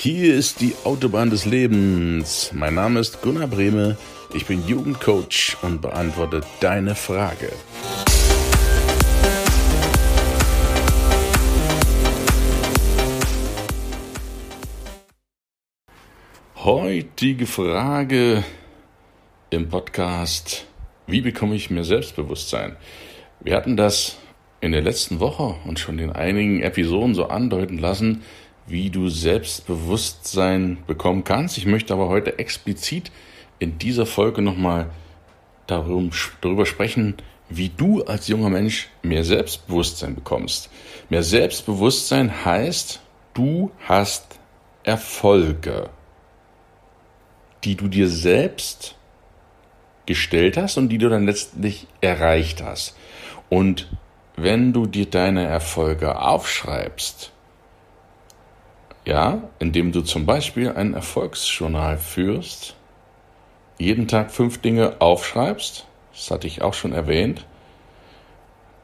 Hier ist die Autobahn des Lebens. Mein Name ist Gunnar Brehme. Ich bin Jugendcoach und beantworte deine Frage. Heutige Frage im Podcast, wie bekomme ich mehr Selbstbewusstsein? Wir hatten das in der letzten Woche und schon in einigen Episoden so andeuten lassen, wie du Selbstbewusstsein bekommen kannst. Ich möchte aber heute explizit in dieser Folge nochmal darüber sprechen, wie du als junger Mensch mehr Selbstbewusstsein bekommst. Mehr Selbstbewusstsein heißt, du hast Erfolge, die du dir selbst gestellt hast und die du dann letztlich erreicht hast. Und wenn du dir deine Erfolge aufschreibst, ja, indem du zum Beispiel ein Erfolgsjournal führst, jeden Tag fünf Dinge aufschreibst, das hatte ich auch schon erwähnt,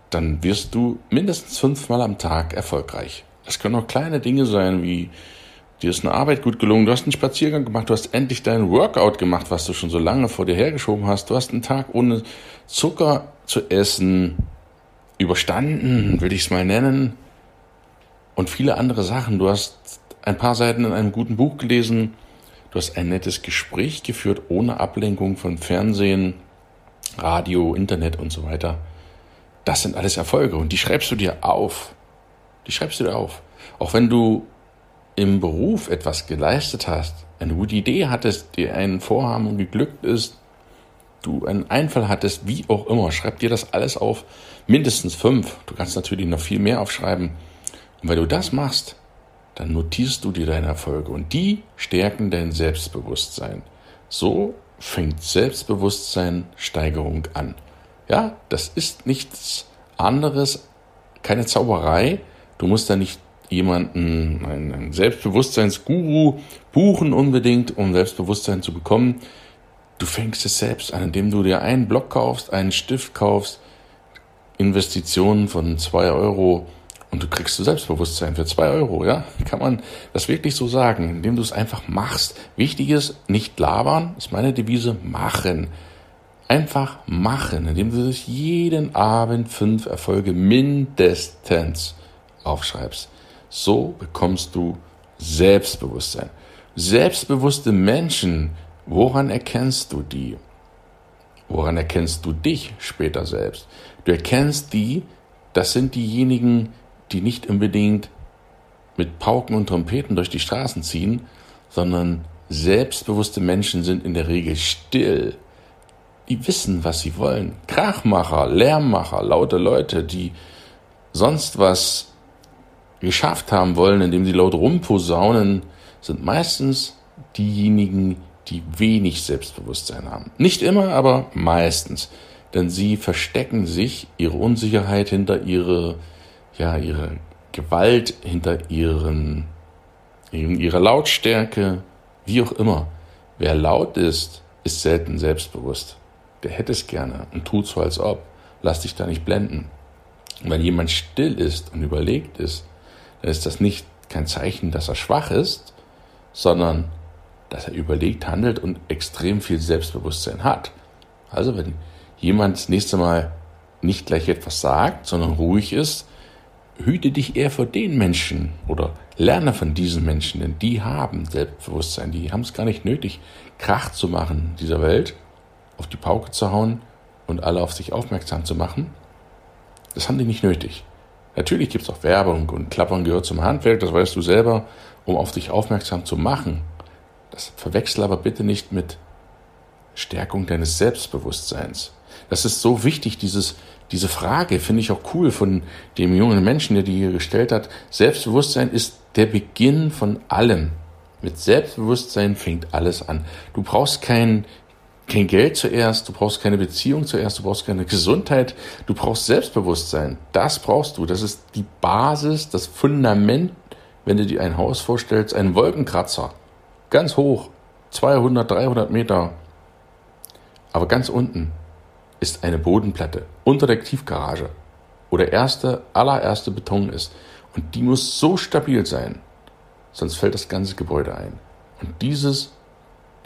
dann wirst du mindestens fünfmal am Tag erfolgreich. Das können auch kleine Dinge sein, wie dir ist eine Arbeit gut gelungen, du hast einen Spaziergang gemacht, du hast endlich dein Workout gemacht, was du schon so lange vor dir hergeschoben hast, du hast einen Tag ohne Zucker zu essen überstanden, will ich es mal nennen, und viele andere Sachen. Du hast ein paar Seiten in einem guten Buch gelesen, du hast ein nettes Gespräch geführt, ohne Ablenkung von Fernsehen, Radio, Internet und so weiter. Das sind alles Erfolge und die schreibst du dir auf. Die schreibst du dir auf. Auch wenn du im Beruf etwas geleistet hast, eine gute Idee hattest, dir ein Vorhaben geglückt ist, du einen Einfall hattest, wie auch immer, schreib dir das alles auf. Mindestens fünf. Du kannst natürlich noch viel mehr aufschreiben. Und wenn du das machst, dann notierst du dir deine Erfolge und die stärken dein Selbstbewusstsein. So fängt Selbstbewusstsein Steigerung an. Ja, das ist nichts anderes, keine Zauberei. Du musst da nicht jemanden, einen Selbstbewusstseinsguru buchen unbedingt, um Selbstbewusstsein zu bekommen. Du fängst es selbst an, indem du dir einen Block kaufst, einen Stift kaufst, Investitionen von zwei Euro und du kriegst du Selbstbewusstsein für zwei Euro, ja? Kann man das wirklich so sagen, indem du es einfach machst. Wichtig ist, nicht labern, ist meine Devise, machen. Einfach machen, indem du sich jeden Abend fünf Erfolge mindestens aufschreibst. So bekommst du Selbstbewusstsein. Selbstbewusste Menschen, woran erkennst du die? Woran erkennst du dich später selbst? Du erkennst die, das sind diejenigen, die nicht unbedingt mit Pauken und Trompeten durch die Straßen ziehen, sondern selbstbewusste Menschen sind in der Regel still. Die wissen, was sie wollen. Krachmacher, Lärmmacher, laute Leute, die sonst was geschafft haben wollen, indem sie laut rumposaunen, sind meistens diejenigen, die wenig Selbstbewusstsein haben. Nicht immer, aber meistens. Denn sie verstecken sich ihre Unsicherheit hinter ihre ja, ihre Gewalt, hinter ihren, ihrer Lautstärke, wie auch immer. Wer laut ist, ist selten selbstbewusst. Der hätte es gerne und tut so, als ob. Lass dich da nicht blenden. Und wenn jemand still ist und überlegt ist, dann ist das nicht kein Zeichen, dass er schwach ist, sondern dass er überlegt handelt und extrem viel Selbstbewusstsein hat. Also wenn jemand das nächste Mal nicht gleich etwas sagt, sondern ruhig ist, hüte dich eher vor den Menschen oder lerne von diesen Menschen, denn die haben Selbstbewusstsein, die haben es gar nicht nötig, Krach zu machen dieser Welt, auf die Pauke zu hauen und alle auf sich aufmerksam zu machen. Das haben die nicht nötig. Natürlich gibt es auch Werbung und Klappern gehört zum Handwerk, das weißt du selber, um auf dich aufmerksam zu machen. Das verwechsel aber bitte nicht mit Stärkung deines Selbstbewusstseins. Das ist so wichtig, dieses, diese Frage finde ich auch cool von dem jungen Menschen, der die hier gestellt hat. Selbstbewusstsein ist der Beginn von allem. Mit Selbstbewusstsein fängt alles an. Du brauchst kein, kein Geld zuerst, du brauchst keine Beziehung zuerst, du brauchst keine Gesundheit, du brauchst Selbstbewusstsein. Das brauchst du. Das ist die Basis, das Fundament, wenn du dir ein Haus vorstellst, ein Wolkenkratzer. Ganz hoch, 200, 300 Meter. Aber ganz unten ist eine Bodenplatte unter der Tiefgarage, wo der erste, allererste Beton ist. Und die muss so stabil sein, sonst fällt das ganze Gebäude ein. Und dieses,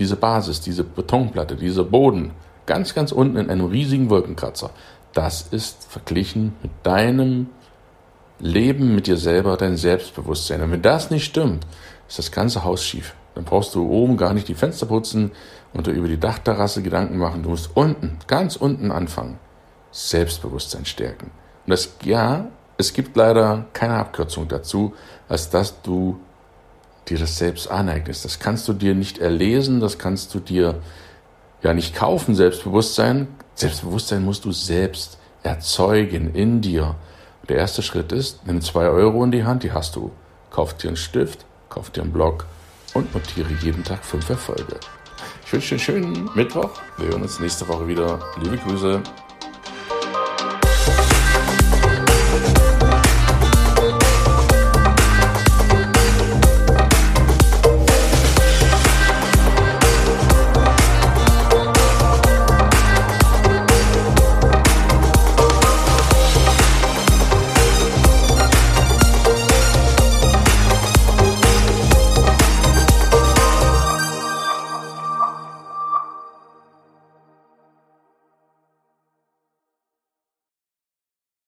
diese Basis, diese Betonplatte, dieser Boden, ganz, ganz unten in einem riesigen Wolkenkratzer, das ist verglichen mit deinem Leben mit dir selber, dein Selbstbewusstsein. Und wenn das nicht stimmt, ist das ganze Haus schief. Dann brauchst du oben gar nicht die Fenster putzen und dir über die Dachterrasse Gedanken machen. Du musst unten, ganz unten anfangen. Selbstbewusstsein stärken. Und das, ja, es gibt leider keine Abkürzung dazu, als dass du dir das selbst aneignest. Das kannst du dir nicht erlesen, das kannst du dir ja nicht kaufen, Selbstbewusstsein. Selbstbewusstsein musst du selbst erzeugen in dir. Der erste Schritt ist, nimm zwei Euro in die Hand, die hast du. Kauf dir einen Stift, kauf dir einen Block und notiere jeden Tag fünf Erfolge. Ich wünsche dir einen schönen Mittwoch. Wir hören uns nächste Woche wieder. Liebe Grüße.